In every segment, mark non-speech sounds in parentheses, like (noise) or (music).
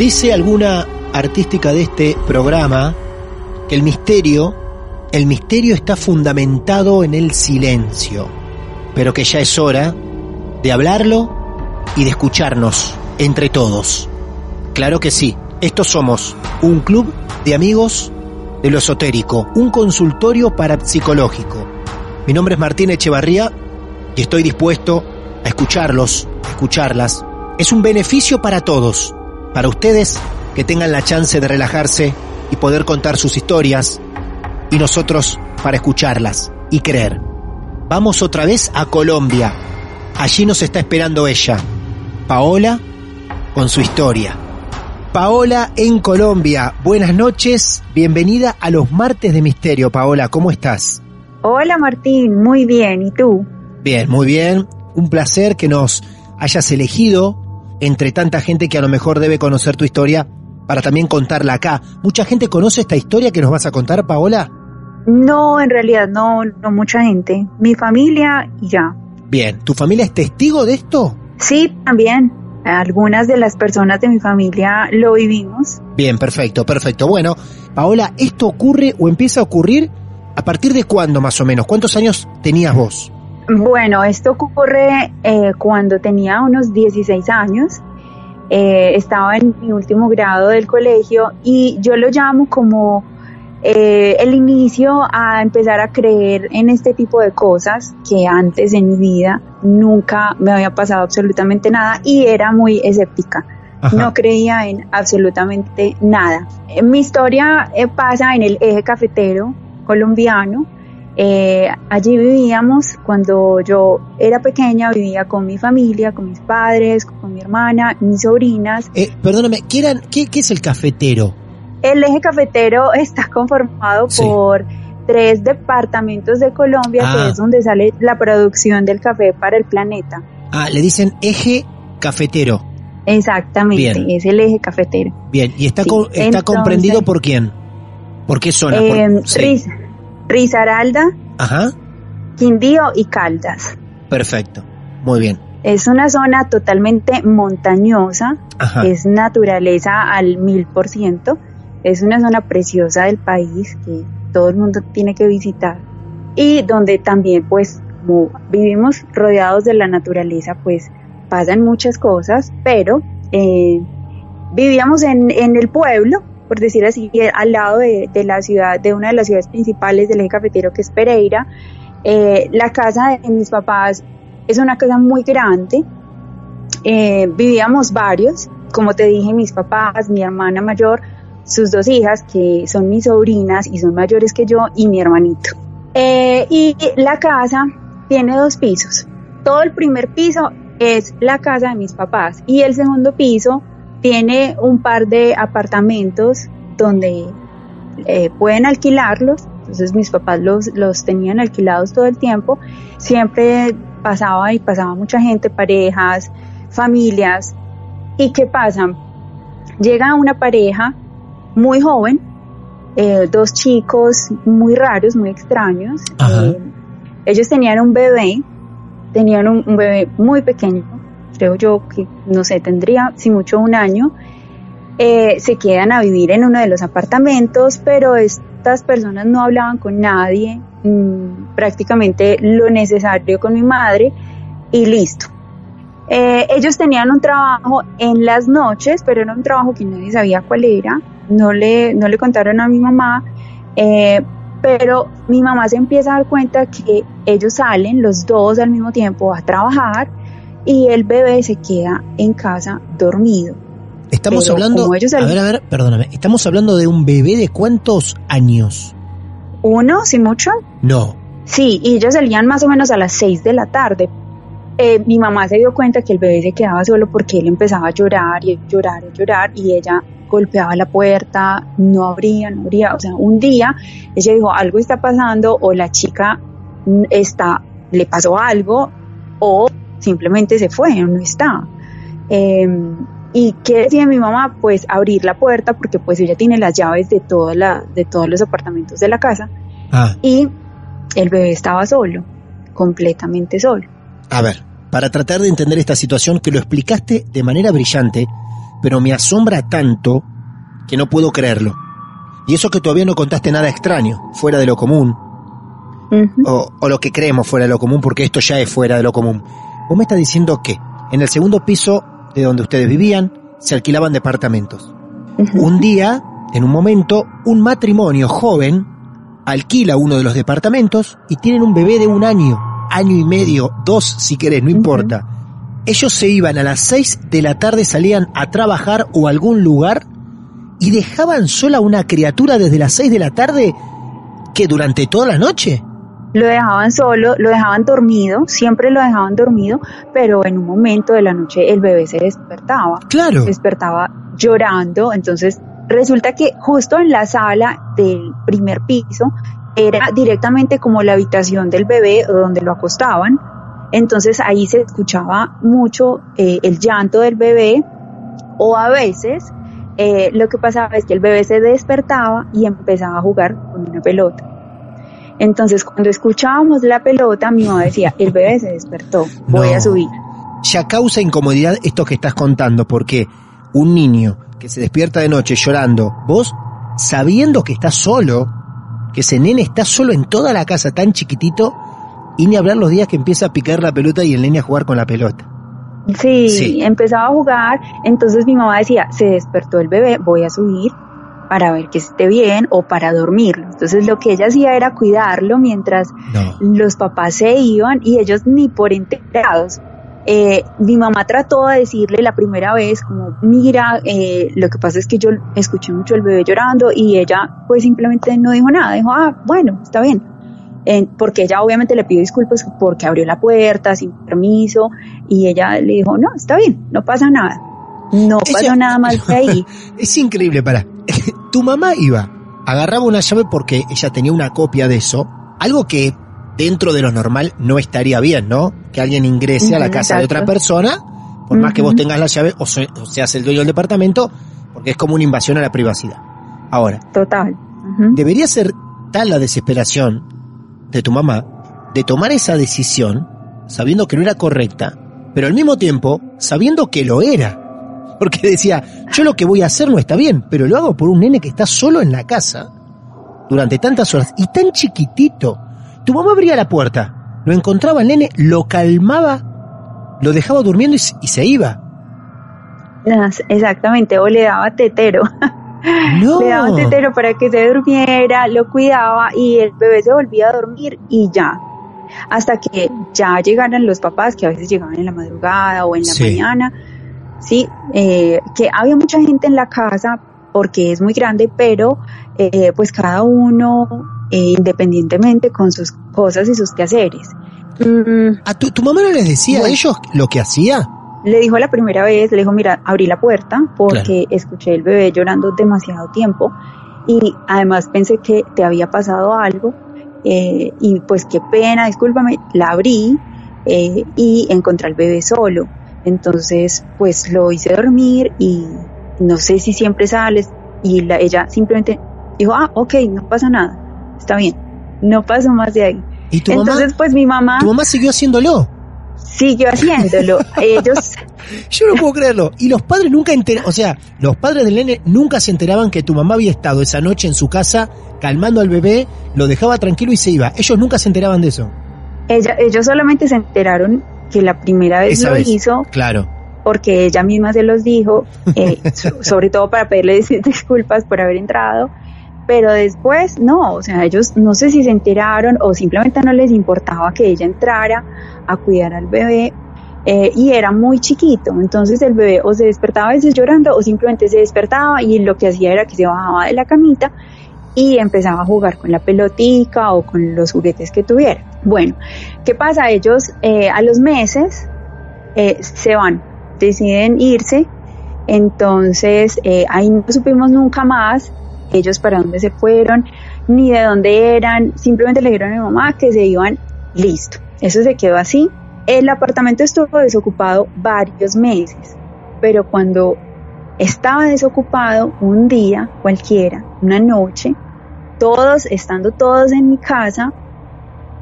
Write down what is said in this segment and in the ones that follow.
Dice alguna artística de este programa que el misterio, el misterio está fundamentado en el silencio, pero que ya es hora de hablarlo y de escucharnos entre todos. Claro que sí, estos somos un club de amigos de lo esotérico, un consultorio parapsicológico. Mi nombre es Martín Echevarría y estoy dispuesto a escucharlos, a escucharlas. Es un beneficio para todos para ustedes que tengan la chance de relajarse y poder contar sus historias y nosotros para escucharlas y creer. Vamos otra vez a Colombia. Allí nos está esperando ella, Paola, con su historia. Paola en Colombia, buenas noches, bienvenida a los martes de misterio. Paola, ¿cómo estás? Hola Martín, muy bien, ¿y tú? Bien, muy bien. Un placer que nos hayas elegido entre tanta gente que a lo mejor debe conocer tu historia para también contarla acá. ¿Mucha gente conoce esta historia que nos vas a contar, Paola? No, en realidad no, no mucha gente. Mi familia y ya. Bien, ¿tu familia es testigo de esto? Sí, también. Algunas de las personas de mi familia lo vivimos. Bien, perfecto, perfecto. Bueno, Paola, ¿esto ocurre o empieza a ocurrir a partir de cuándo más o menos? ¿Cuántos años tenías vos? Bueno, esto ocurre eh, cuando tenía unos 16 años. Eh, estaba en mi último grado del colegio y yo lo llamo como eh, el inicio a empezar a creer en este tipo de cosas que antes en mi vida nunca me había pasado absolutamente nada y era muy escéptica. No creía en absolutamente nada. Mi historia pasa en el eje cafetero colombiano eh, allí vivíamos cuando yo era pequeña, vivía con mi familia, con mis padres, con mi hermana, mis sobrinas. Eh, perdóname, ¿qué, qué, es el cafetero? El eje cafetero (laughs) está conformado por tres departamentos de Colombia, que ah. es donde sale la producción del café para el planeta. Ah, le dicen eje cafetero. Exactamente, es el eje cafetero. Bien, ¿y está, está comprendido por quién? ¿Por qué zona? Eh, Risaralda, Ajá. Quindío y Caldas. Perfecto, muy bien. Es una zona totalmente montañosa, es naturaleza al mil por ciento, es una zona preciosa del país que todo el mundo tiene que visitar y donde también pues como vivimos rodeados de la naturaleza pues pasan muchas cosas, pero eh, vivíamos en, en el pueblo por decir así, al lado de, la ciudad, de una de las ciudades principales del eje cafetero que es Pereira. Eh, la casa de mis papás es una casa muy grande, eh, vivíamos varios, como te dije, mis papás, mi hermana mayor, sus dos hijas, que son mis sobrinas y son mayores que yo, y mi hermanito. Eh, y la casa tiene dos pisos. Todo el primer piso es la casa de mis papás y el segundo piso tiene un par de apartamentos donde eh, pueden alquilarlos, entonces mis papás los, los tenían alquilados todo el tiempo, siempre pasaba y pasaba mucha gente, parejas, familias, ¿y qué pasa? Llega una pareja muy joven eh, dos chicos muy raros, muy extraños. Eh, ellos tenían un bebé, tenían un, bebé muy pequeño, creo yo que, no sé, tendría si mucho un año. Eh, se quedan a vivir en uno de los apartamentos, pero estas personas no hablaban con nadie, mm, prácticamente lo necesario con mi madre y listo. ellos tenían un trabajo en las noches, pero era un trabajo que nadie sabía cuál era no le, no le contaron a mi mamá, eh, pero mi mamá se empieza a dar cuenta que ellos salen los dos al mismo tiempo a trabajar y el bebé se queda en casa dormido. Estamos hablando, a ver, a ver, perdóname, estamos hablando de un bebé de cuántos años? Uno, si mucho. No. Sí, y ellos salían más o menos a las seis de la tarde. Eh, mi mamá se dio cuenta que el bebé se quedaba solo porque él empezaba a llorar y llorar y llorar y ella golpeaba la puerta, no abría, no abría. O sea, un día ella dijo, algo está pasando o la chica está, le pasó algo o simplemente se fue no está. Em, ¿Y qué decía mi mamá? Pues abrir la puerta porque pues ella tiene las llaves de, toda la, de todos los apartamentos de la casa. Ah. Y el bebé estaba solo, completamente solo. A ver, para tratar de entender esta situación que lo explicaste de manera brillante, pero me asombra tanto que no puedo creerlo. Y eso que todavía no contaste nada extraño, fuera de lo común, o, o, lo que creemos fuera de lo común, porque esto ya es fuera de lo común. Vos me estás diciendo que en el segundo piso de donde ustedes vivían se alquilaban departamentos. Un día, en un momento, un matrimonio joven alquila uno de los departamentos y tienen un bebé de un año, año y medio, dos si querés, no importa ellos se iban a las 6 de la tarde, salían a trabajar o a algún lugar y dejaban sola una criatura desde las 6 de la tarde que durante toda la noche. Lo dejaban solo, lo dejaban dormido, siempre lo dejaban dormido, pero en un momento de la noche el bebé se despertaba. Claro. Se despertaba llorando, entonces resulta que justo en la sala del primer piso era directamente como la habitación del bebé donde lo acostaban entonces ahí se escuchaba mucho eh, el llanto del bebé o a veces eh, lo que pasaba es que el bebé se despertaba y empezaba a jugar con una pelota. Entonces cuando escuchábamos la pelota, mi mamá decía, el bebé se despertó, voy a subir. Ya causa incomodidad esto que estás contando, porque un niño que se despierta de noche llorando, vos sabiendo que está solo, que ese nene está solo en toda la casa tan chiquitito, y ni hablar los días que empieza a picar la pelota y el nene a jugar con la pelota. Sí, empezaba a jugar, entonces mi mamá decía, se despertó el bebé, voy a subir para ver que esté bien o para dormirlo. Entonces lo que ella hacía era cuidarlo mientras los papás se iban y ellos ni por enterados. Eh, mi mamá trató de decirle la primera vez como, mira, eh, lo que pasa es que yo escuché mucho el bebé llorando y ella pues simplemente no dijo nada, dijo, ah, bueno, está bien porque ella obviamente le pidió disculpas porque abrió la puerta sin permiso y ella le dijo, no, está bien, no pasa nada. No pasó nada más de ahí. (laughs) es increíble, para. Tu mamá iba, agarraba una llave porque ella tenía una copia de eso, algo que dentro de lo normal no estaría bien, ¿no? Que alguien ingrese a la casa de otra persona, por más que vos tengas la llave o, seas el dueño del departamento, porque es como una invasión a la privacidad. Ahora, total. Debería ser tal la desesperación de tu mamá de tomar esa decisión sabiendo que no era correcta, pero al mismo tiempo sabiendo que lo era. Porque decía, yo lo que voy a hacer no está bien, pero lo hago por un nene que está solo en la casa durante tantas horas y tan chiquitito. Tu mamá abría la puerta, lo encontraba el nene, lo calmaba, lo dejaba durmiendo y, se iba. Exactamente, o le daba tetero. (laughs) Le daba tetero para que se durmiera, lo cuidaba y el bebé se volvía a dormir y ya. Hasta que ya llegaran los papás, que a veces llegaban en la madrugada o en la mañana. Sí, eh, que había mucha gente en la casa porque es muy grande, pero eh, pues cada uno eh, independientemente con sus cosas y sus quehaceres. Mm. ¿A tu, mamá no les decía a ellos lo que hacía? Le dijo la primera vez, le dijo, mira, abrí la puerta porque escuché el bebé llorando demasiado tiempo y además pensé que te había pasado algo eh, y pues qué pena, discúlpame, la abrí eh, y encontré al bebé solo. Entonces, pues lo hice dormir y no sé si siempre sales y la, ella simplemente Dijo, ah, ok, no pasa nada, está bien, no pasó más de ahí. ¿Y tu Entonces, mamá? pues mi mamá Tu mamá siguió haciéndolo. siguió haciéndolo. (laughs) Ellos, (laughs) Yo no puedo creerlo. Y los padres nunca enteraban, o sea, los padres del nene nunca se enteraban que tu mamá había estado esa noche en su casa calmando al bebé, lo dejaba tranquilo y se iba. Ellos nunca se enteraban de eso. ella, ellos solamente se enteraron que la primera vez Esa lo vez. hizo Claro. porque ella misma se los dijo, eh, (laughs) so- sobre todo para pedirle dis- disculpas por haber entrado, pero después no, o sea, ellos no sé si se enteraron o simplemente no les importaba que ella entrara a cuidar al bebé eh, y era muy chiquito, entonces el bebé o se despertaba a veces llorando o simplemente se despertaba y lo que hacía era que se bajaba de la camita y empezaba a jugar con la pelotica o con los juguetes que tuviera. Bueno, ¿qué pasa? Ellos eh, a los meses eh, se van, deciden irse, entonces eh, ahí no supimos nunca más ellos para dónde se fueron, ni de dónde eran, simplemente le dijeron a mi mamá que se iban, listo, eso se quedó así. El apartamento estuvo desocupado varios meses, pero cuando estaba desocupado un día cualquiera, una noche, todos, estando todos en mi casa,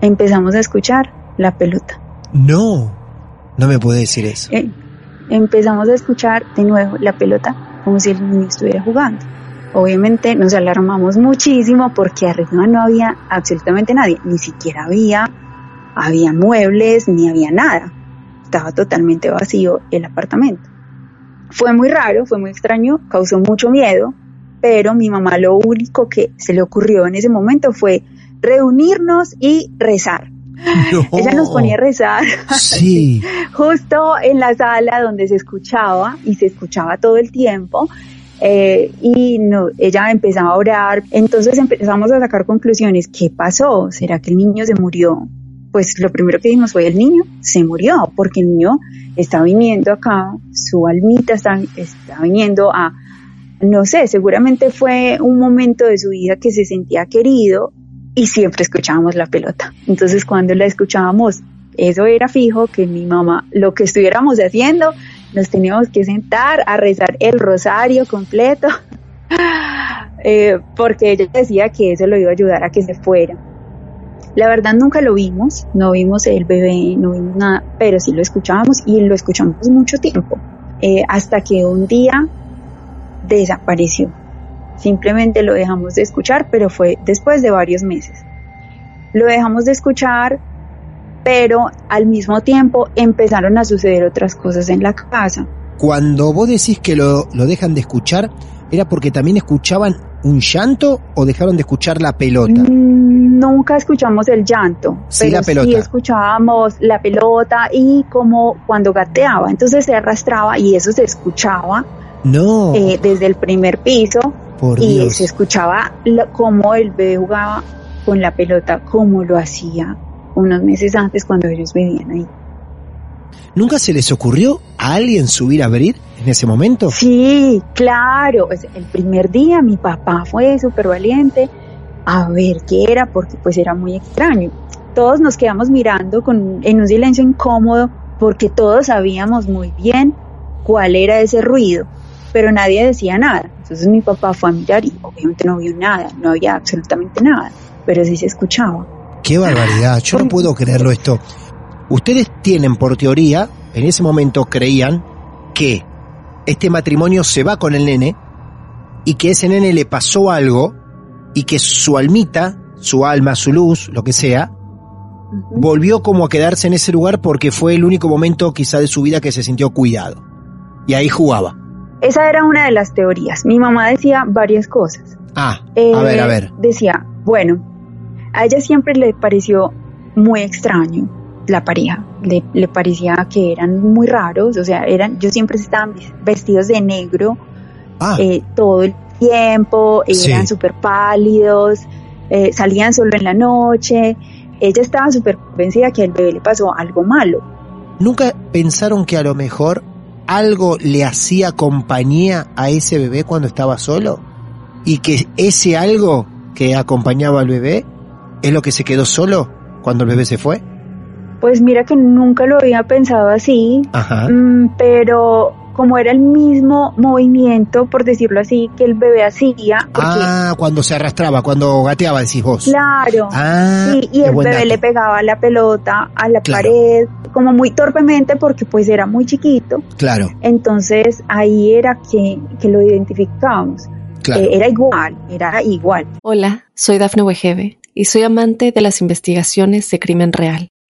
empezamos a escuchar la pelota. No, no me puede decir eso. Eh, empezamos a escuchar de nuevo la pelota como si el niño estuviera jugando. Obviamente nos alarmamos muchísimo porque arriba no había absolutamente nadie, ni siquiera había, había muebles, ni había nada. Estaba totalmente vacío el apartamento. Fue muy raro, fue muy extraño, causó mucho miedo, pero mi mamá lo único que se le ocurrió en ese momento fue reunirnos y rezar. No. Ella nos ponía a rezar Sí. (laughs) justo en la sala donde se escuchaba y se escuchaba todo el tiempo. eh, y no, ella empezaba a orar, entonces empezamos a sacar conclusiones. ¿Qué pasó? ¿Será que el niño se murió? Pues lo primero que dijimos fue el niño se murió porque el niño está viniendo acá, su almita está, está viniendo a, no sé, seguramente fue un momento de su vida que se sentía querido y siempre escuchábamos la pelota. Entonces cuando la escuchábamos, eso era fijo que mi mamá, lo que estuviéramos haciendo, nos teníamos que sentar a rezar el rosario completo, (laughs) eh, porque ella decía que eso lo iba a ayudar a que se fuera. La verdad nunca lo vimos, no vimos el bebé, no vimos nada, pero sí lo escuchábamos y lo escuchamos mucho tiempo, eh, hasta que un día desapareció. Simplemente lo dejamos de escuchar, pero fue después de varios meses. Lo dejamos de escuchar, pero al mismo tiempo empezaron a suceder otras cosas en la casa. Cuando vos decís que lo, lo dejan de escuchar, ¿era porque también escuchaban un llanto o dejaron de escuchar la pelota? Mm, Nunca escuchamos el llanto, Sí, pero la pelota. sí escuchábamos la pelota y como cuando gateaba, entonces se arrastraba y eso se escuchaba No, eh, desde el primer piso por y Dios. se escuchaba lo- cómo el bebé jugaba con la pelota, como lo hacía unos meses antes cuando ellos vivían ahí. ¿Nunca se les ocurrió a alguien subir a abrir en ese momento? Sí, claro. el primer día mi papá fue súper valiente a ver qué era, porque pues era muy extraño. Todos nos quedamos mirando con, en un silencio incómodo, porque todos sabíamos muy bien cuál era ese ruido, pero nadie decía nada. Entonces mi papá fue a mirar y obviamente no vio nada, no había absolutamente nada, pero sí se escuchaba. Qué barbaridad, yo no puedo creerlo esto. Ustedes tienen por teoría, en ese momento creían que este matrimonio se va con el nene y que ese nene le pasó algo y que su almita, su alma, su luz, lo que sea, volvió como a quedarse en ese lugar porque fue el único momento quizá de su vida que se sintió cuidado. Y ahí jugaba. Esa era una de las teorías. Mi mamá decía varias cosas. Ah, Eh, a ver, a ver. Decía, bueno, a ella siempre le pareció muy extraño la pareja. Le, le parecía que eran muy raros, o sea, eran, yo siempre estaban vestidos de negro Ah, eh, todo el tiempo, Sí. eran súper pálidos, eh, salían solo en la noche. Ella estaba súper convencida que al bebé le pasó algo malo. ¿nunca pensaron que a lo mejor algo le hacía compañía a ese bebé cuando estaba solo? Y que ese algo que acompañaba al bebé es lo que se quedó solo cuando el bebé se fue. Pues mira que nunca lo había pensado así, Ajá. Mm, pero como era el mismo movimiento, por decirlo así, que el bebé hacía. Ah, cuando se arrastraba, cuando gateaba, decís vos. Claro. Ah, sí, y el bebé le pegaba la pelota a la pared, como muy torpemente porque pues era muy chiquito. Claro. Entonces ahí era que, que lo identificábamos. Claro. Eh, era igual, era igual. Hola, soy Dafne Wegebe y soy amante de las investigaciones de crimen real.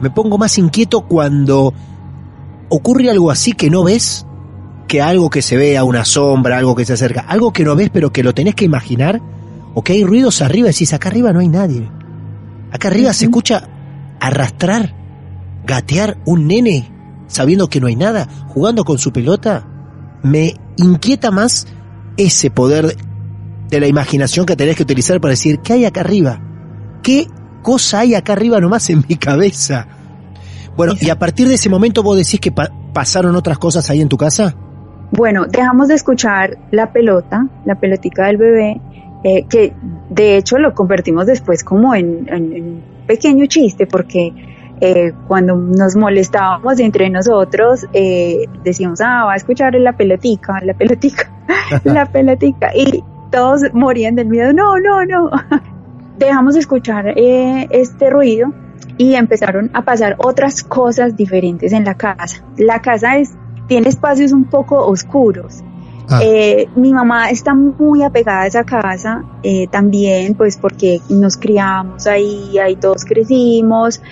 me pongo más inquieto cuando ocurre algo así que no ves, que algo que se vea, una sombra, algo que se acerca, algo que no ves pero que lo tenés que imaginar, o que hay ruidos arriba y decís, acá arriba no hay nadie. Acá arriba se escucha arrastrar, gatear un nene sabiendo que no hay nada, jugando con su pelota. Me inquieta más ese poder de la imaginación que tenés que utilizar para decir, ¿qué hay acá arriba? ¿Qué cosa hay acá arriba nomás en mi cabeza? Bueno, y a partir de ese momento vos decís que pasaron otras cosas ahí en tu casa. Bueno, dejamos de escuchar la pelota, la pelotica del bebé, eh, que de hecho lo convertimos después como en, un pequeño chiste, porque eh, cuando nos molestábamos entre nosotros, eh, decíamos, ah, va a escuchar la pelotica, la pelotica, (laughs) la (laughs) pelotica, y todos morían del miedo, no, no, no dejamos de escuchar eh, este ruido y empezaron a pasar otras cosas diferentes en la casa. La casa es, tiene espacios un poco oscuros. Ah. Eh, mi mamá está muy apegada a esa casa eh, también, pues porque nos criamos ahí, ahí todos crecimos,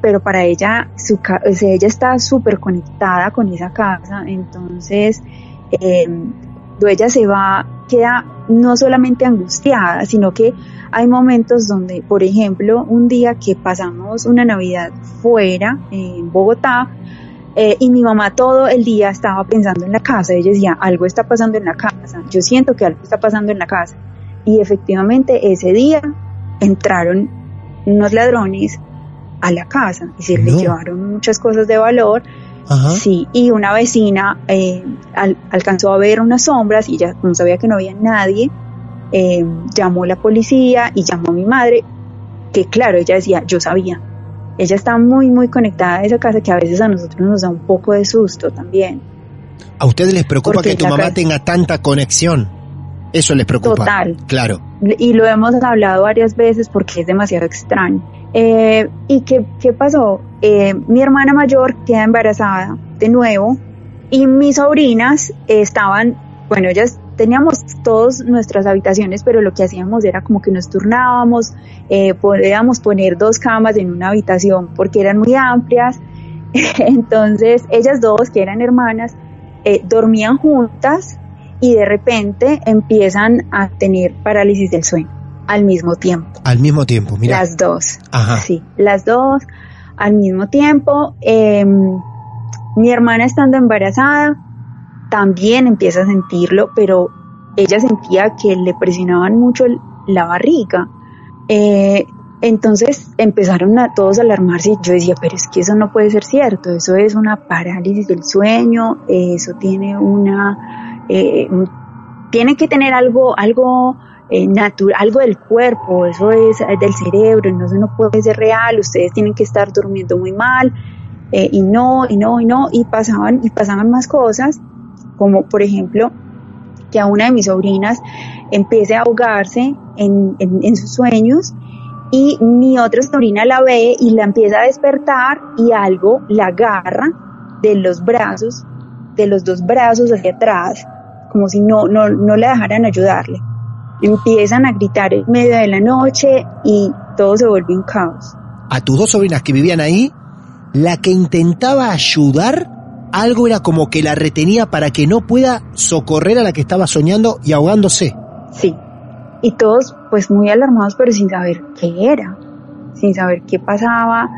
pero para ella, su, ella está súper conectada con esa casa, entonces cuando ella se va, queda no solamente angustiada, sino que hay momentos donde, por ejemplo, un día que pasamos una Navidad fuera, en Bogotá, eh, y mi mamá todo el día estaba pensando en la casa, ella decía, algo está pasando en la casa, yo siento que algo está pasando en la casa. Y efectivamente ese día entraron unos ladrones a la casa y se les llevaron muchas cosas de valor Sí, y una vecina eh, alcanzó a ver unas sombras y ya no sabía que no había nadie, eh, llamó a la policía y llamó a mi madre, que claro, ella decía, yo sabía. Ella está muy, muy conectada a esa casa que a veces a nosotros nos da un poco de susto también. ¿A ustedes les preocupa que tu mamá tenga tanta conexión? Eso les preocupa. Total. Claro. Y lo hemos hablado varias veces porque es demasiado extraño. Eh, ¿Y qué, pasó? Eh, mi hermana mayor queda embarazada de nuevo y mis sobrinas estaban, bueno, ellas teníamos todas nuestras habitaciones, pero lo que hacíamos era como que nos turnábamos, eh, podíamos poner dos camas en una habitación porque eran muy amplias. (laughs) Entonces, ellas dos, que eran hermanas, dormían juntas y de repente empiezan a tener parálisis del sueño al mismo tiempo. Al mismo tiempo, mira. Las dos. Ajá. Sí, las dos al mismo tiempo. Em, mi hermana estando embarazada también empieza a sentirlo, pero ella sentía que le presionaban mucho la barriga. Eh, entonces empezaron a todos a alarmarse y yo decía, pero es que eso no puede ser cierto, eso es una parálisis del sueño, eso tiene una, eh, tiene que tener algo, algo eh, natural, algo del cuerpo, eso es eh, del cerebro, no, eso no puede ser real, ustedes tienen que estar durmiendo muy mal, eh, y no, y no, y no, y pasaban, y pasaban más cosas, como por ejemplo, que a una de mis sobrinas empiece a ahogarse en, en sus sueños, y mi otra sobrina la ve y la empieza a despertar y algo la agarra de los brazos, de los dos brazos hacia atrás, como si no, no, no le dejaran ayudarle empiezan a gritar en medio de la noche y todo se vuelve un caos. A tus dos sobrinas que vivían ahí, la que intentaba ayudar, algo era como que la retenía para que no pueda socorrer a la que estaba soñando y ahogándose. Sí, y todos pues muy alarmados pero sin saber qué era, sin saber qué pasaba,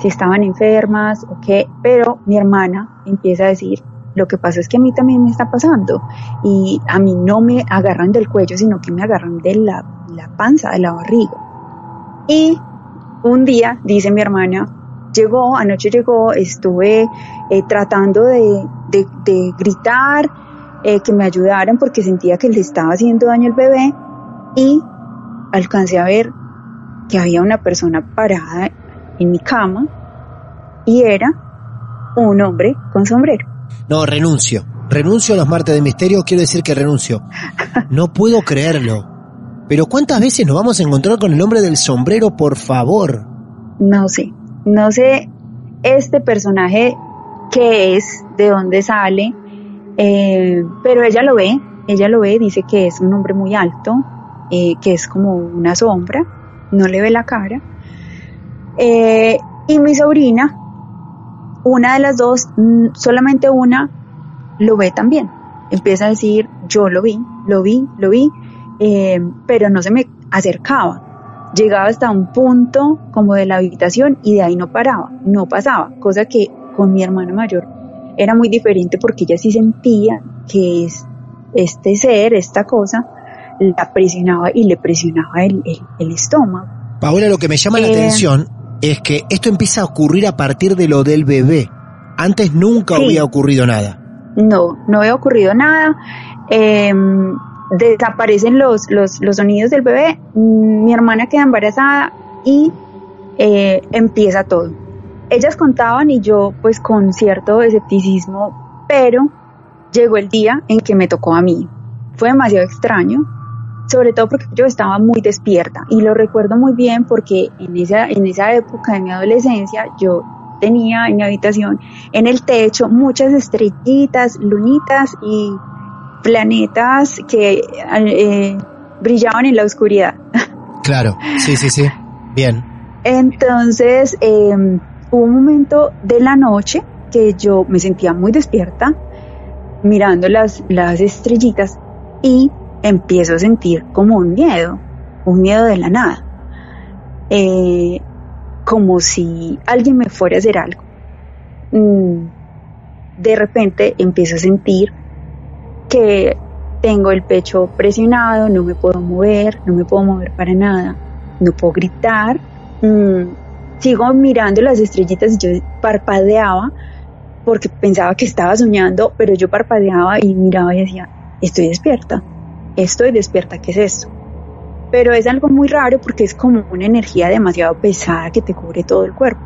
si estaban enfermas o qué, pero mi hermana empieza a decir, lo que pasa es que a mí también me está pasando y a mí no me agarran del cuello, sino que me agarran de la, panza, de la barriga. Y un día, dice mi hermana, llegó, anoche llegó, estuve eh, tratando de, gritar, eh, que me ayudaran porque sentía que le estaba haciendo daño al bebé y alcancé a ver que había una persona parada en mi cama y era un hombre con sombrero. No, renuncio. Renuncio a los martes de misterio, quiero decir que renuncio. No puedo creerlo. Pero ¿cuántas veces nos vamos a encontrar con el hombre del sombrero, por favor? No sé, no sé este personaje qué es, de dónde sale, eh, pero ella lo ve, ella lo ve, dice que es un hombre muy alto, eh, que es como una sombra, no le ve la cara. Eh, y mi sobrina una de las dos, mm, solamente una, lo ve también. Empieza a decir, yo lo vi, lo vi, lo vi, eh, pero no se me acercaba. Llegaba hasta un punto como de la habitación y de ahí no paraba, no pasaba, cosa que con mi hermana mayor era muy diferente porque ella sí sentía que es, este ser, esta cosa, la presionaba y le presionaba el, estómago. Paola, lo que me llama la eh, atención es que esto empieza a ocurrir a partir de lo del bebé. Antes nunca había ocurrido nada. No, no había ocurrido nada. Em, desaparecen los, los, los, sonidos del bebé. Mi hermana queda embarazada y eh, empieza todo. Ellas contaban y yo pues con cierto escepticismo, pero llegó el día en que me tocó a mí. Fue demasiado extraño sobre todo porque yo estaba muy despierta y lo recuerdo muy bien porque en esa, en esa época de mi adolescencia yo tenía en mi habitación en el techo muchas estrellitas, lunitas y planetas que eh, brillaban en la oscuridad. Claro, sí, sí, sí, bien. Entonces em, hubo un momento de la noche que yo me sentía muy despierta mirando las, las estrellitas y empiezo a sentir como un miedo, un miedo de la nada, eh, como si alguien me fuera a hacer algo. Mm, de repente empiezo a sentir que tengo el pecho presionado, no me puedo mover, no me puedo mover para nada, no puedo gritar. Mm, sigo mirando las estrellitas y yo parpadeaba porque pensaba que estaba soñando, pero yo parpadeaba y miraba y decía, estoy despierta, estoy despierta, ¿qué es esto? Pero es algo muy raro porque es como una energía demasiado pesada que te cubre todo el cuerpo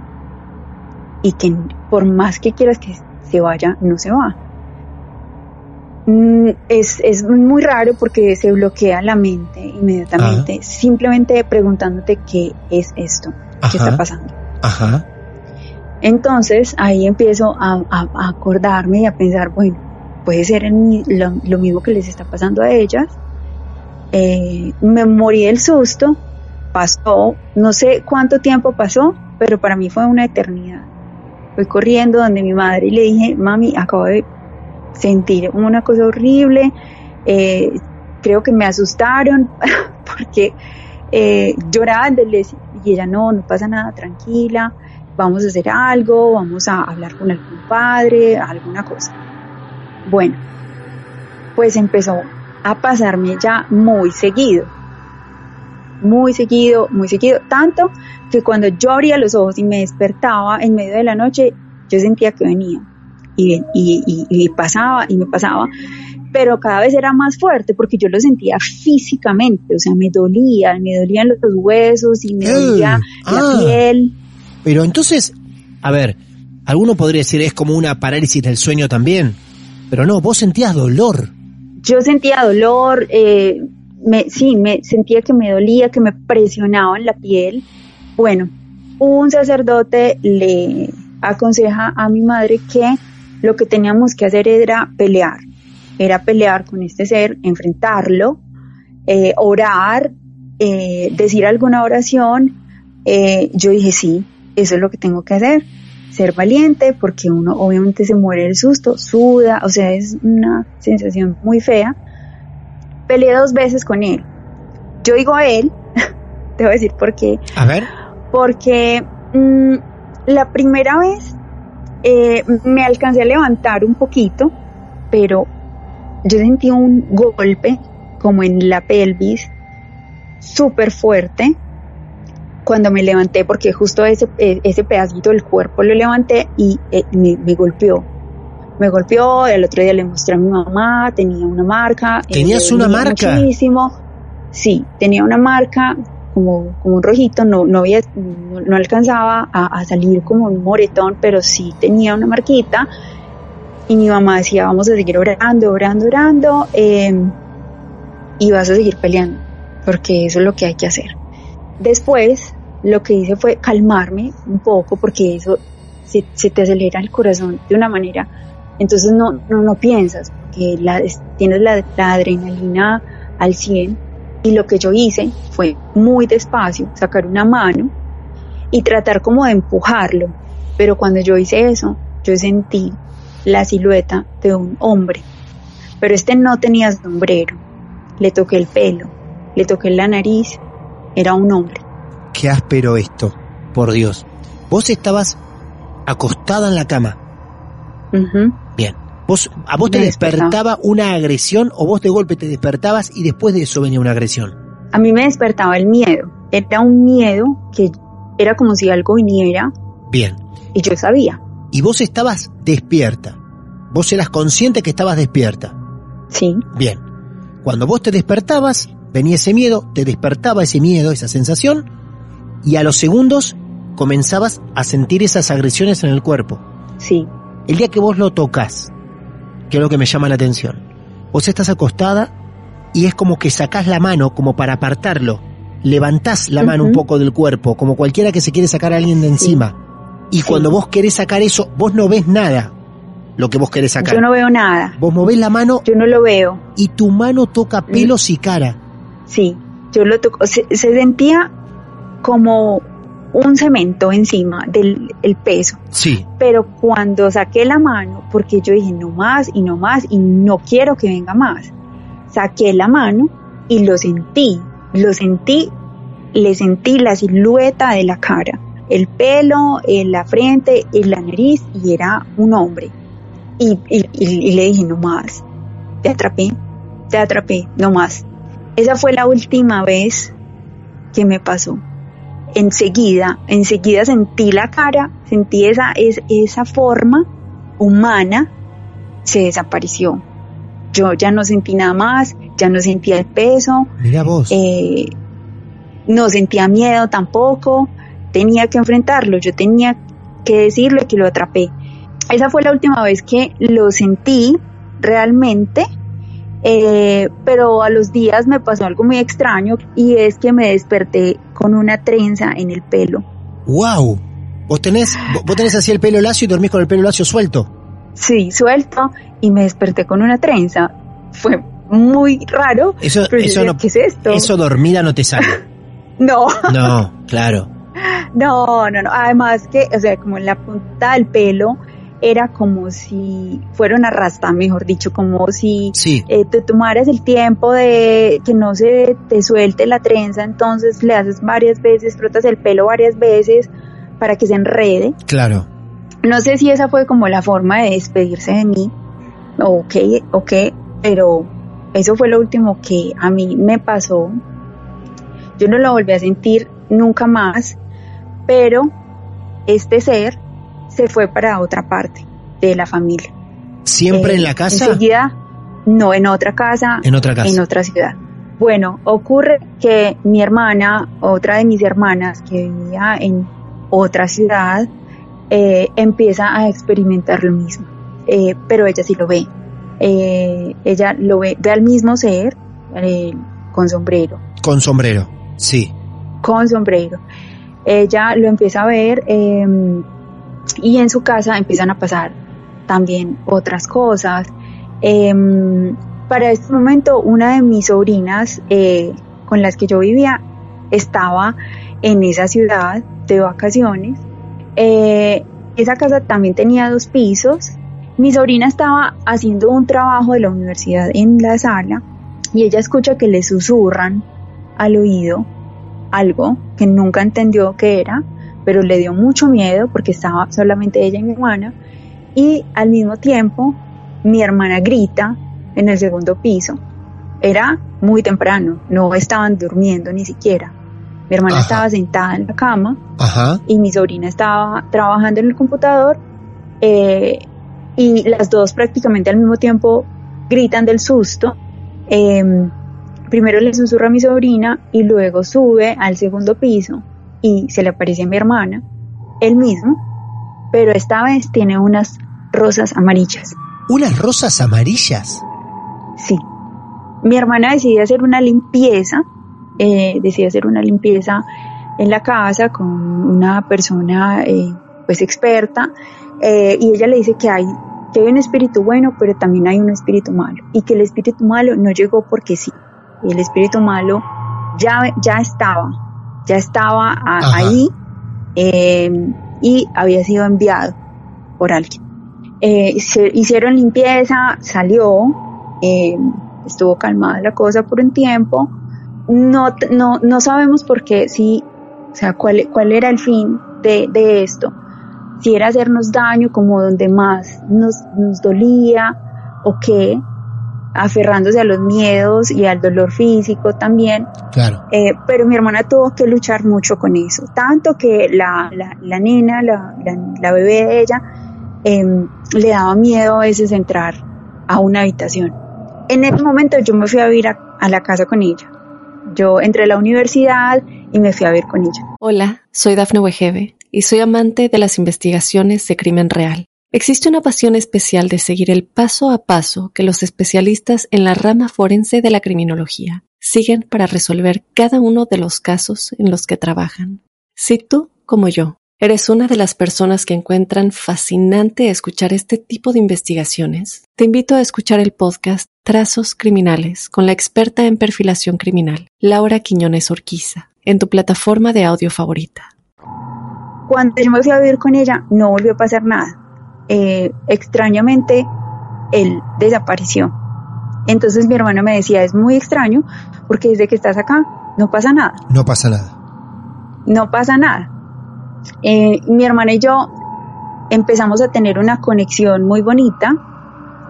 y que por más que quieras que se vaya, no se va. Mm, es, es muy raro porque se bloquea la mente inmediatamente, simplemente preguntándote qué es esto, qué está pasando. Ajá. Entonces ahí empiezo a, acordarme y a pensar, bueno, puede ser lo, mismo que les está pasando a ellas. Eh, me morí del susto, pasó, no sé cuánto tiempo pasó, pero para mí fue una eternidad. Fui corriendo donde mi madre y le dije, mami, acabo de sentir una cosa horrible, eh, creo que me asustaron (laughs) porque eh, lloraban y ella no, no pasa nada, tranquila, vamos a hacer algo, vamos a hablar con algún padre, alguna cosa. Bueno, pues empezó a pasarme ya muy seguido, muy seguido, muy seguido, tanto que cuando yo abría los ojos y me despertaba en medio de la noche, yo sentía que venía y, y, y, pasaba y me pasaba, pero cada vez era más fuerte porque yo lo sentía físicamente, o sea, me dolía, me dolían los huesos y me dolía la ah. piel. Pero entonces, a ver, alguno podría decir es como una parálisis del sueño también. Pero no, vos sentías dolor. Yo sentía dolor, eh, me, sí, me sentía que me dolía, que me presionaba en la piel. Bueno, un sacerdote le aconseja a mi madre que lo que teníamos que hacer era pelear, era pelear con este ser, enfrentarlo, eh, orar, eh, decir alguna oración. yo dije, sí, eso es lo que tengo que hacer ser valiente porque uno obviamente se muere del susto, suda, o sea, es una sensación muy fea. Peleé dos veces con él. Yo digo a él, (laughs) te voy a decir por qué. A ver. Porque mm, la primera vez Eh, me alcancé a levantar un poquito, pero yo sentí un golpe como en la pelvis súper fuerte cuando me levanté, porque justo ese, eh, ese pedacito del cuerpo lo levanté y eh, me, golpeó. Me golpeó, el otro día le mostré a mi mamá, tenía una marca. ¿Tenías una marca? Muchísimo. Sí, tenía una marca como, como un rojito, no, no, había, no, alcanzaba a, salir como un moretón, pero sí tenía una marquita. Y mi mamá decía, vamos a seguir orando, orando, orando, eh, y vas a seguir peleando, porque eso es lo que hay que hacer. Después, lo que hice fue calmarme un poco, porque eso se, te acelera el corazón de una manera, entonces no, no, no piensas, porque la, tienes la, la adrenalina al 100 y lo que yo hice fue muy despacio sacar una mano y tratar como de empujarlo. Pero cuando yo hice eso, yo sentí la silueta de un hombre. Pero este no tenía sombrero. Le toqué el pelo, le toqué la nariz. Era un hombre. Qué áspero esto, por Dios. Vos estabas acostada en la cama. Bien. ¿Vos, ¿A vos te despertaba una agresión o vos de golpe te despertabas y después de eso venía una agresión? A mí me despertaba el miedo. Era un miedo que era como si algo viniera. Bien. Y yo sabía. Y vos estabas despierta. Vos eras consciente que estabas despierta. Sí. Bien. Cuando vos te despertabas, venía ese miedo, te despertaba ese miedo, esa sensación, y a los segundos comenzabas a sentir esas agresiones en el cuerpo. Sí. El día que vos lo tocas, que es lo que me llama la atención. Vos estás acostada y es como que sacás la mano como para apartarlo. Levantás la mano un poco del cuerpo, como cualquiera que se quiere sacar a alguien de encima. Y cuando vos querés sacar eso, vos no ves nada lo que vos querés sacar. Yo no veo nada. Vos movés la mano. Yo no lo veo. Y tu mano toca pelos y cara. Sí, yo lo toco. Se, se sentía como un cemento encima del peso. Sí. Pero cuando saqué la mano, porque yo dije no más y no más y no quiero que venga más, saqué la mano y lo sentí, lo sentí, le sentí la silueta de la cara, el pelo, en la frente, y la nariz y era un hombre. Y, y le dije no más, te atrapé, te atrapé, no más. Esa fue la última vez que me pasó enseguida, enseguida sentí la cara, sentí esa, esa forma humana, se desapareció. Yo ya no sentí nada más, ya no sentía el peso. Mira vos. Eh, no sentía miedo tampoco. Tenía que enfrentarlo, yo tenía que decirle que lo atrapé. Esa fue la última vez que lo sentí realmente eh, pero a los días me pasó algo muy extraño y es que me desperté con una trenza en el pelo. ¡Wow! ¿Vos tenés, vos tenés así el pelo lacio y dormís con el pelo lacio suelto? Sí, suelto y me desperté con una trenza. Fue muy raro. Eso, eso no, ¿qué es esto? Eso dormida no te sale. (laughs) no. No, claro. (laughs) No, no, no. Además que, o sea, como en la punta del pelo era como si fuera una rasta, mejor dicho, como si eh, te tomaras el tiempo de que no se te suelte la trenza, entonces le haces varias veces, frotas el pelo varias veces para que se enrede. Claro. No sé si esa fue como la forma de despedirse de mí, o qué, o qué, pero eso fue lo último que a mí me pasó. Yo no lo volví a sentir nunca más, pero este ser se fue para otra parte de la familia. ¿Siempre en la eh, casa? Enseguida, no, en otra casa. En otra casa. En otra ciudad. Bueno, ocurre que mi hermana, otra de mis hermanas que vivía en otra ciudad, eh, empieza a experimentar lo mismo. Eh, pero ella sí lo ve. ella lo ve, ve al mismo ser con sombrero. Con sombrero, sí. Con sombrero. Ella lo empieza a ver em, y en su casa empiezan a pasar también otras cosas. Em, para este momento, una de mis sobrinas eh, con las que yo vivía estaba en esa ciudad de vacaciones. Eh, esa casa también tenía dos pisos. Mi sobrina estaba haciendo un trabajo de la universidad en la sala y ella escucha que le susurran al oído algo que nunca entendió qué era, pero le dio mucho miedo porque estaba solamente ella y mi hermana. Y al mismo tiempo, mi hermana grita en el segundo piso. Era muy temprano, no estaban durmiendo ni siquiera. Mi hermana estaba sentada en la cama y mi sobrina estaba trabajando en el computador eh, y las dos prácticamente al mismo tiempo gritan del susto. Em, primero le susurra a mi sobrina y luego sube al segundo piso y se le aparece a mi hermana, él mismo, pero esta vez tiene unas rosas amarillas. ¿Unas rosas amarillas? Sí. Mi hermana decide hacer una limpieza, eh, decide hacer una limpieza en la casa con una persona eh, pues experta eh, y ella le dice que hay que hay un espíritu bueno pero también hay un espíritu malo y que el espíritu malo no llegó porque sí el espíritu malo ya, ya estaba, ya estaba ahí eh, y había sido enviado por alguien. Eh, se hicieron limpieza, salió, eh, estuvo calmada la cosa por un tiempo. No, no, no sabemos por qué, si, o sea, cuál, cuál era el fin de, de esto. Si era hacernos daño como donde más nos, nos dolía o qué, aferrándose a los miedos y al dolor físico también. Claro. Eh, pero mi hermana tuvo que luchar mucho con eso, tanto que la, la, la nena, la, la, bebé de ella, em, le daba miedo a veces entrar a una habitación. En ese momento yo me fui a vivir a, a la casa con ella. Yo entré a la universidad y me fui a vivir con ella. Hola, soy Dafne Wegebe y soy amante de las investigaciones de crimen real. Existe una pasión especial de seguir el paso a paso que los especialistas en la rama forense de la criminología siguen para resolver cada uno de los casos en los que trabajan. Si tú, como yo, eres una de las personas que encuentran fascinante escuchar este tipo de investigaciones, te invito a escuchar el podcast Trazos Criminales con la experta en perfilación criminal, Laura Quiñones Orquiza, en tu plataforma de audio favorita. Cuando yo me fui a vivir con ella, no volvió a pasar nada eh, extrañamente él desapareció. Entonces mi hermana me decía, es muy extraño porque desde que estás acá no pasa nada. No pasa nada. No pasa nada. Eh, mi hermana y yo empezamos a tener una conexión muy bonita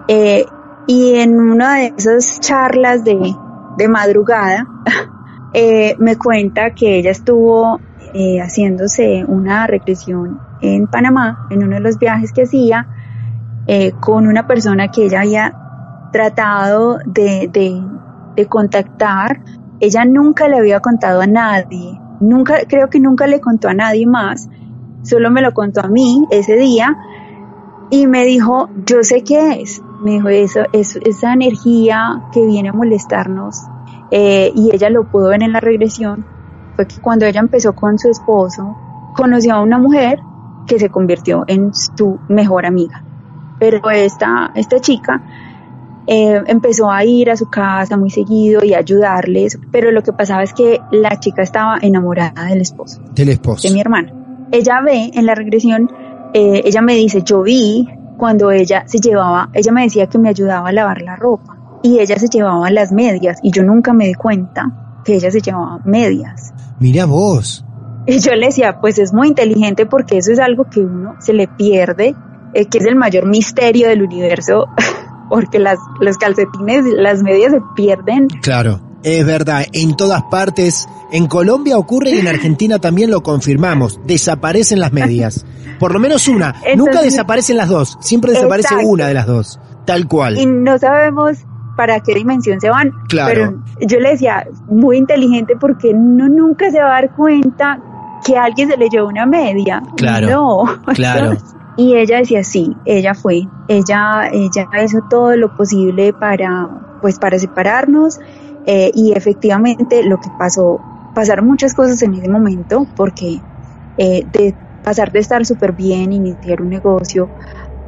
eh, y en una de esas charlas de, de madrugada (laughs) me cuenta que ella estuvo haciéndose una regresión en Panamá, en uno de los viajes que hacía, eh, con una persona que ella había tratado de, de, contactar. Ella nunca le había contado a nadie, nunca, creo que nunca le contó a nadie más, solo me lo contó a mí ese día y me dijo, yo sé qué es, me dijo, eso, es, esa energía que viene a molestarnos eh, y ella lo pudo ver en la regresión, fue que cuando ella empezó con su esposo, conoció a una mujer que se convirtió en su mejor amiga. Pero esta, esta chica eh, empezó a ir a su casa muy seguido y a ayudarles, pero lo que pasaba es que la chica estaba enamorada del esposo. Del esposo. De mi hermana. Ella ve en la regresión, eh, ella me dice, yo vi cuando ella se llevaba, ella me decía que me ayudaba a lavar la ropa y ella se llevaba las medias y yo nunca me di cuenta que ella se llevaba medias. Mira vos. Y yo le decía, pues es muy inteligente porque eso es algo que uno se le pierde, eh, que es el mayor misterio del universo, (laughs) porque las, los calcetines, las medias se pierden. Claro, es verdad, en todas partes, en Colombia ocurre y en Argentina también lo confirmamos, desaparecen las medias. Por lo menos una, nunca desaparecen las dos, siempre desaparece una de las dos, tal cual. Y no sabemos para qué dimensión se van. Claro. Pero yo le decía, muy inteligente porque uno nunca se va a dar cuenta que alguien se le llevó una media. Claro. No. Claro. (laughs) y ella decía sí, ella fue, ella, ella hizo todo lo posible para, pues para separarnos eh, y efectivamente lo que pasó, pasaron muchas cosas en ese momento porque eh, de pasar de estar súper bien, iniciar un negocio,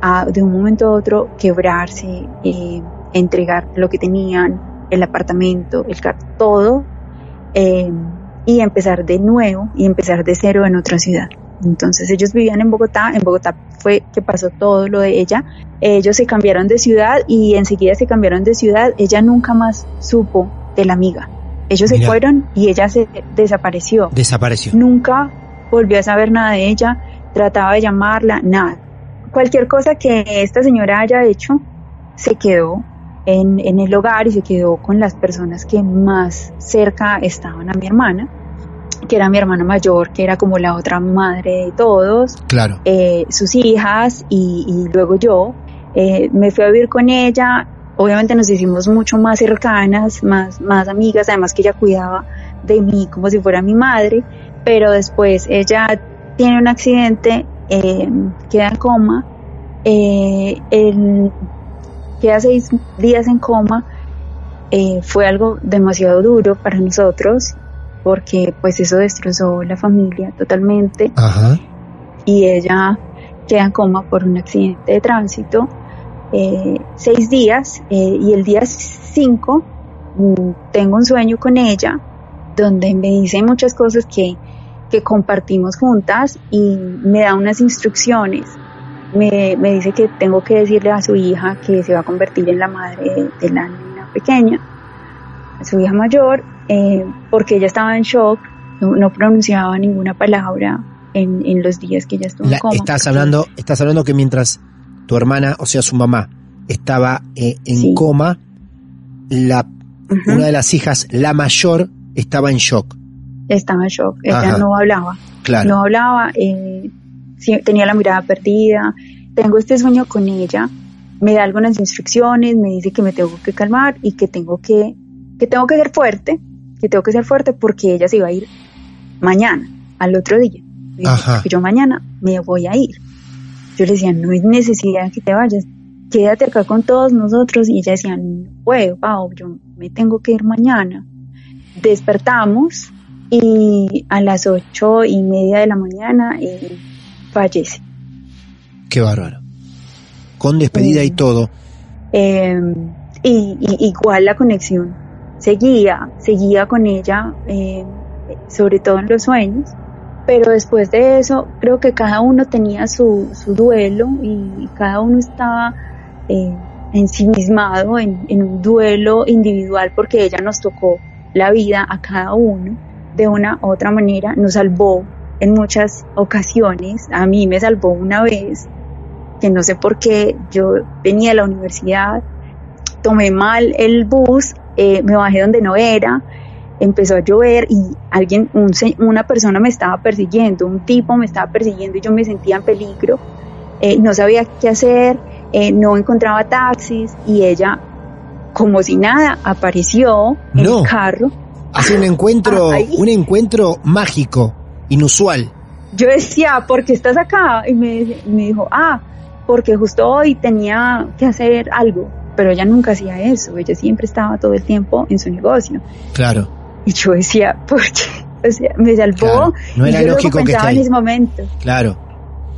a de un momento a otro quebrarse, eh, entregar lo que tenían, el apartamento, el carro, todo, eh, y empezar de nuevo y empezar de cero en otra ciudad. Entonces ellos vivían en Bogotá, en Bogotá fue que pasó todo lo de ella, ellos se cambiaron de ciudad y enseguida se cambiaron de ciudad, ella nunca más supo de la amiga. Ellos se fueron y ella se desapareció. Desapareció. Nunca, volvió a saber nada de ella, trataba de llamarla, nada. Cualquier cosa que esta señora haya hecho, se quedó en, en, el hogar y se quedó con las personas que más cerca estaban a mi hermana, que era mi hermana mayor, que era como la otra madre de todos, claro. Eh, sus hijas y, y luego yo. Eh, me fui a vivir con ella, obviamente nos hicimos mucho más cercanas, más, más amigas, además que ella cuidaba de mí como si fuera mi madre, pero después ella tiene un accidente, eh, queda en coma, queda seis días en coma, eh, fue algo demasiado duro para nosotros porque pues eso destrozó la familia totalmente y ella queda en coma por un accidente de tránsito eh, seis días eh, y el día cinco mm, tengo un sueño con ella donde me dice muchas cosas que, que compartimos juntas y me da unas instrucciones. Me, me, dice que tengo que decirle a su hija que se va a convertir en la madre de la niña pequeña, a su hija mayor, eh, porque ella estaba en shock, no, pronunciaba ninguna palabra en, en, los días que ella estuvo en coma. Estás hablando, estás hablando que mientras tu hermana, o sea, su mamá, estaba eh, en coma, la, una de las hijas, la mayor, estaba en shock. Estaba en shock, ella no hablaba. Claro. No hablaba, eh, tenía la mirada perdida. Tengo este sueño con ella, me da algunas instrucciones, me dice que me tengo que calmar y que tengo que, que tengo que ser fuerte, que tengo que ser fuerte porque ella se iba a ir mañana, al otro día. Que yo mañana me voy a ir. Yo le decía, no hay necesidad que te vayas, quédate acá con todos nosotros. Y ella decía, no puedo, Pau, yo me tengo que ir mañana. Despertamos y a las ocho y media de la mañana eh, fallece. Qué bárbaro. Con despedida y todo. Em, y, igual la conexión seguía, seguía con ella, em, sobre todo en los sueños. Pero después de eso, creo que cada uno tenía su, su duelo y cada uno estaba eh, ensimismado en, un duelo individual porque ella nos tocó la vida a cada uno de una u otra manera, nos salvó en muchas ocasiones, a mí me salvó una vez, que no sé por qué, yo venía a la universidad, tomé mal el bus, eh, me bajé donde no era, empezó a llover y alguien, una persona me estaba persiguiendo, un tipo me estaba persiguiendo y yo me sentía en peligro, eh, no sabía qué hacer, eh, no encontraba taxis y ella, como si nada, apareció en el carro. Hace un (laughs) encuentro, ah, un encuentro mágico, inusual. Yo decía, ¿por qué estás acá? Y me, me dijo, ah, porque justo hoy tenía que hacer algo, pero ella nunca hacía eso, ella siempre estaba todo el tiempo en su negocio. Claro. Y yo decía, ¿por qué? (laughs) O sea, me salvó. No era lógico que en ese momento. Claro.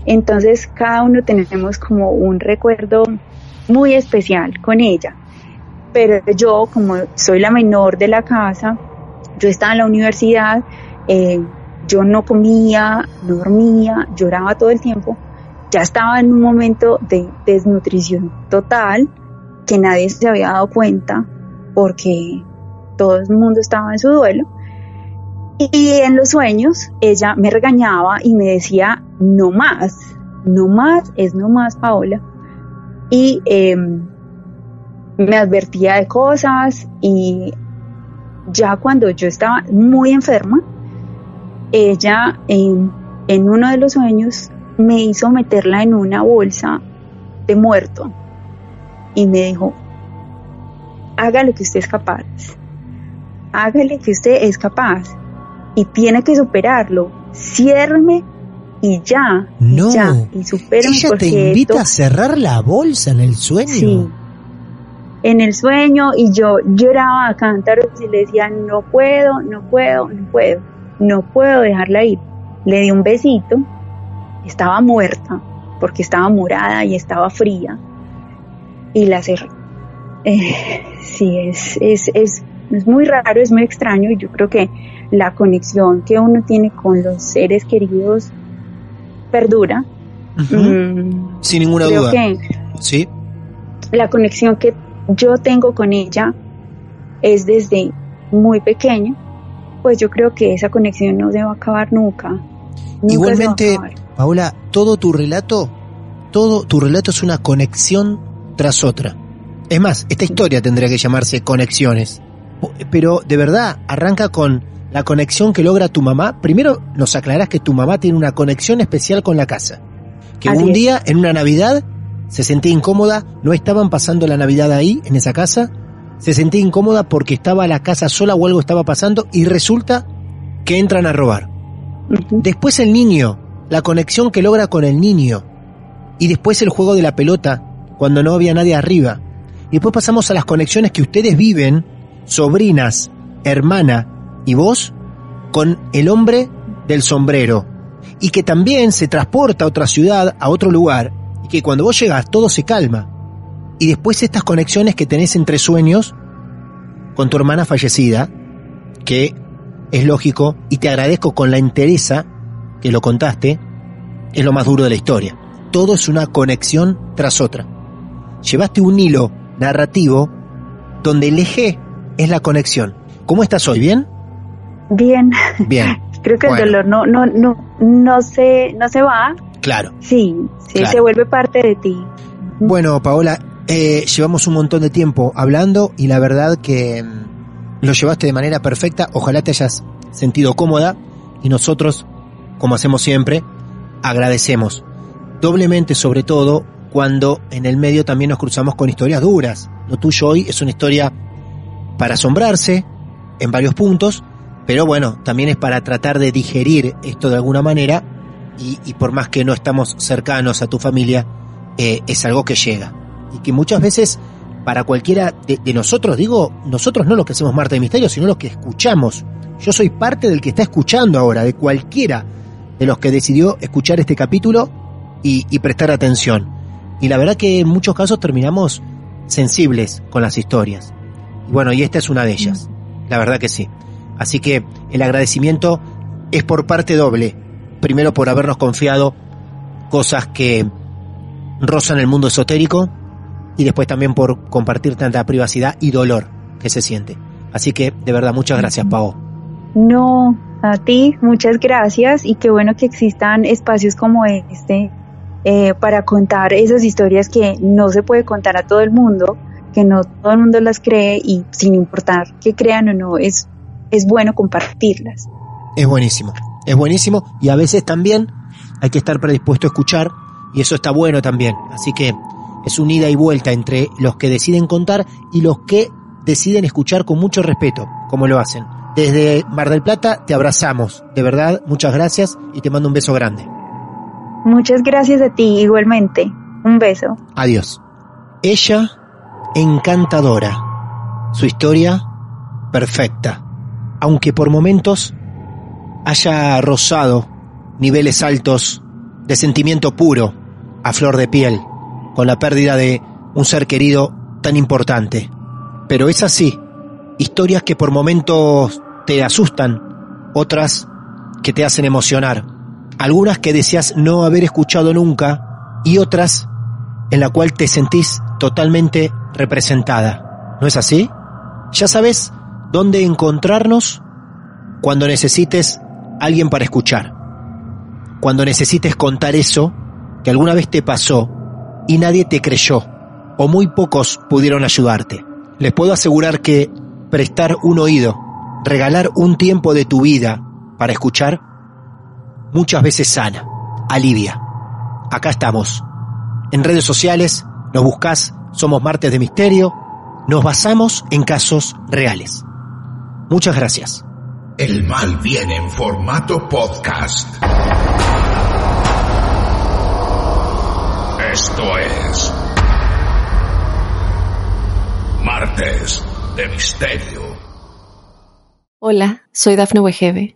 Entonces, cada uno tenemos como un recuerdo muy especial con ella. Pero yo, como soy la menor de la casa, yo estaba en la universidad, eh, yo no comía, no dormía, lloraba todo el tiempo, ya estaba en un momento de desnutrición total, que nadie se había dado cuenta porque todo el mundo estaba en su duelo. Y en los sueños ella me regañaba y me decía, no más, no más, es no más, Paola. Y em, me advertía de cosas y ya cuando yo estaba muy enferma, ella en, uno de los sueños me hizo meterla en una bolsa de muerto y me dijo, hágale que usted es capaz, hágale que usted es capaz y tiene que superarlo, ciérreme y ya, no. y ya, y supérame Ella te invita a cerrar la bolsa en el sueño. Sí, en el sueño y yo lloraba a cántaros y le decía, no puedo, no puedo, no puedo, no puedo dejarla ir. Le di un besito, estaba muerta porque estaba morada y estaba fría y la cerré. Eh, (laughs) sí, es, es, es, es muy raro, es muy extraño y yo creo que la conexión que uno tiene con los seres queridos perdura. Mm, Sin ninguna duda. sí. La conexión que yo tengo con ella es desde muy pequeño, pues yo creo que esa conexión no se va a acabar nunca. Igualmente, Paola, todo tu relato, todo tu relato es una conexión tras otra. Es más, esta historia tendría que llamarse Conexiones. Pero de verdad, arranca con la conexión que logra tu mamá. Primero nos aclarás que tu mamá tiene una conexión especial con la casa. Que un día, en una Navidad, se sentía incómoda, no estaban pasando la Navidad ahí, en esa casa, se sentía incómoda porque estaba la casa sola o algo estaba pasando y resulta que entran a robar. Después el niño, la conexión que logra con el niño. Y después el juego de la pelota, cuando no había nadie arriba. Y después pasamos a las conexiones que ustedes viven, sobrinas, hermana y vos, con el hombre del sombrero. Y que también se transporta a otra ciudad, a otro lugar, y que cuando vos llegas todo se calma. Y después estas conexiones que tenés entre sueños con tu hermana fallecida, que es lógico, y te agradezco con la entereza que lo contaste, es lo más duro de la historia. Todo es una conexión tras otra. Llevaste un hilo narrativo donde el eje es la conexión. ¿Cómo estás hoy? ¿Bien? Bien. Bien. (laughs) Creo que el dolor no, no, no, no se, no se va. Claro. Sí, sí, se vuelve parte de ti. Bueno, Paola, eh, llevamos un montón de tiempo hablando y la verdad que mm, lo llevaste de manera perfecta. Ojalá te hayas sentido cómoda y nosotros, como hacemos siempre, agradecemos. Doblemente, sobre todo, cuando en el medio también nos cruzamos con historias duras. Lo tuyo hoy es una historia para asombrarse en varios puntos, pero bueno, también es para tratar de digerir esto de alguna manera y, por más que no estamos cercanos a tu familia, eh, es algo que llega. Y que muchas veces para cualquiera de, nosotros, digo, nosotros no los que hacemos Marta de Misterio, sino los que escuchamos. Yo soy parte del que está escuchando ahora, de cualquiera de los que decidió escuchar este capítulo y, y prestar atención. Y la verdad que en muchos casos terminamos sensibles con las historias. Y bueno, y esta es una de ellas. La verdad que sí. Así que el agradecimiento es por parte doble. Primero por habernos confiado cosas que rozan el mundo esotérico y después también por compartir tanta privacidad y dolor que se siente. Así que de verdad muchas gracias, Pau. No, a ti muchas gracias y qué bueno que existan espacios como este eh, para contar esas historias que no se puede contar a todo el mundo, que no todo el mundo las cree y sin importar que crean o no, es, es bueno compartirlas. Es buenísimo, es buenísimo y a veces también hay que estar predispuesto a escuchar y eso está bueno también. Así que es un ida y vuelta entre los que deciden contar y los que deciden escuchar con mucho respeto, como lo hacen. Desde Mar del Plata te abrazamos, de verdad, muchas gracias y te mando un beso grande. Muchas gracias a ti igualmente. Un beso. Adiós. Ella, encantadora. Su historia, perfecta. Aunque por momentos haya rozado niveles altos de sentimiento puro a flor de piel con la pérdida de un ser querido tan importante. Pero es así, historias que por momentos te asustan, otras que te hacen emocionar, algunas que deseas no haber escuchado nunca y otras en la cual te sentís totalmente representada. ¿No es así? Ya sabes dónde encontrarnos cuando necesites alguien para escuchar. Cuando necesites contar eso que alguna vez te pasó y nadie te creyó, o muy pocos pudieron ayudarte. Les puedo asegurar que prestar un oído, regalar un tiempo de tu vida para escuchar, muchas veces sana, alivia. Acá estamos. En redes sociales nos buscas, somos Martes de Misterio, nos basamos en casos reales. Muchas gracias. El mal viene en formato podcast. Esto es Martes de Misterio. Hola, soy Dafne Wegebe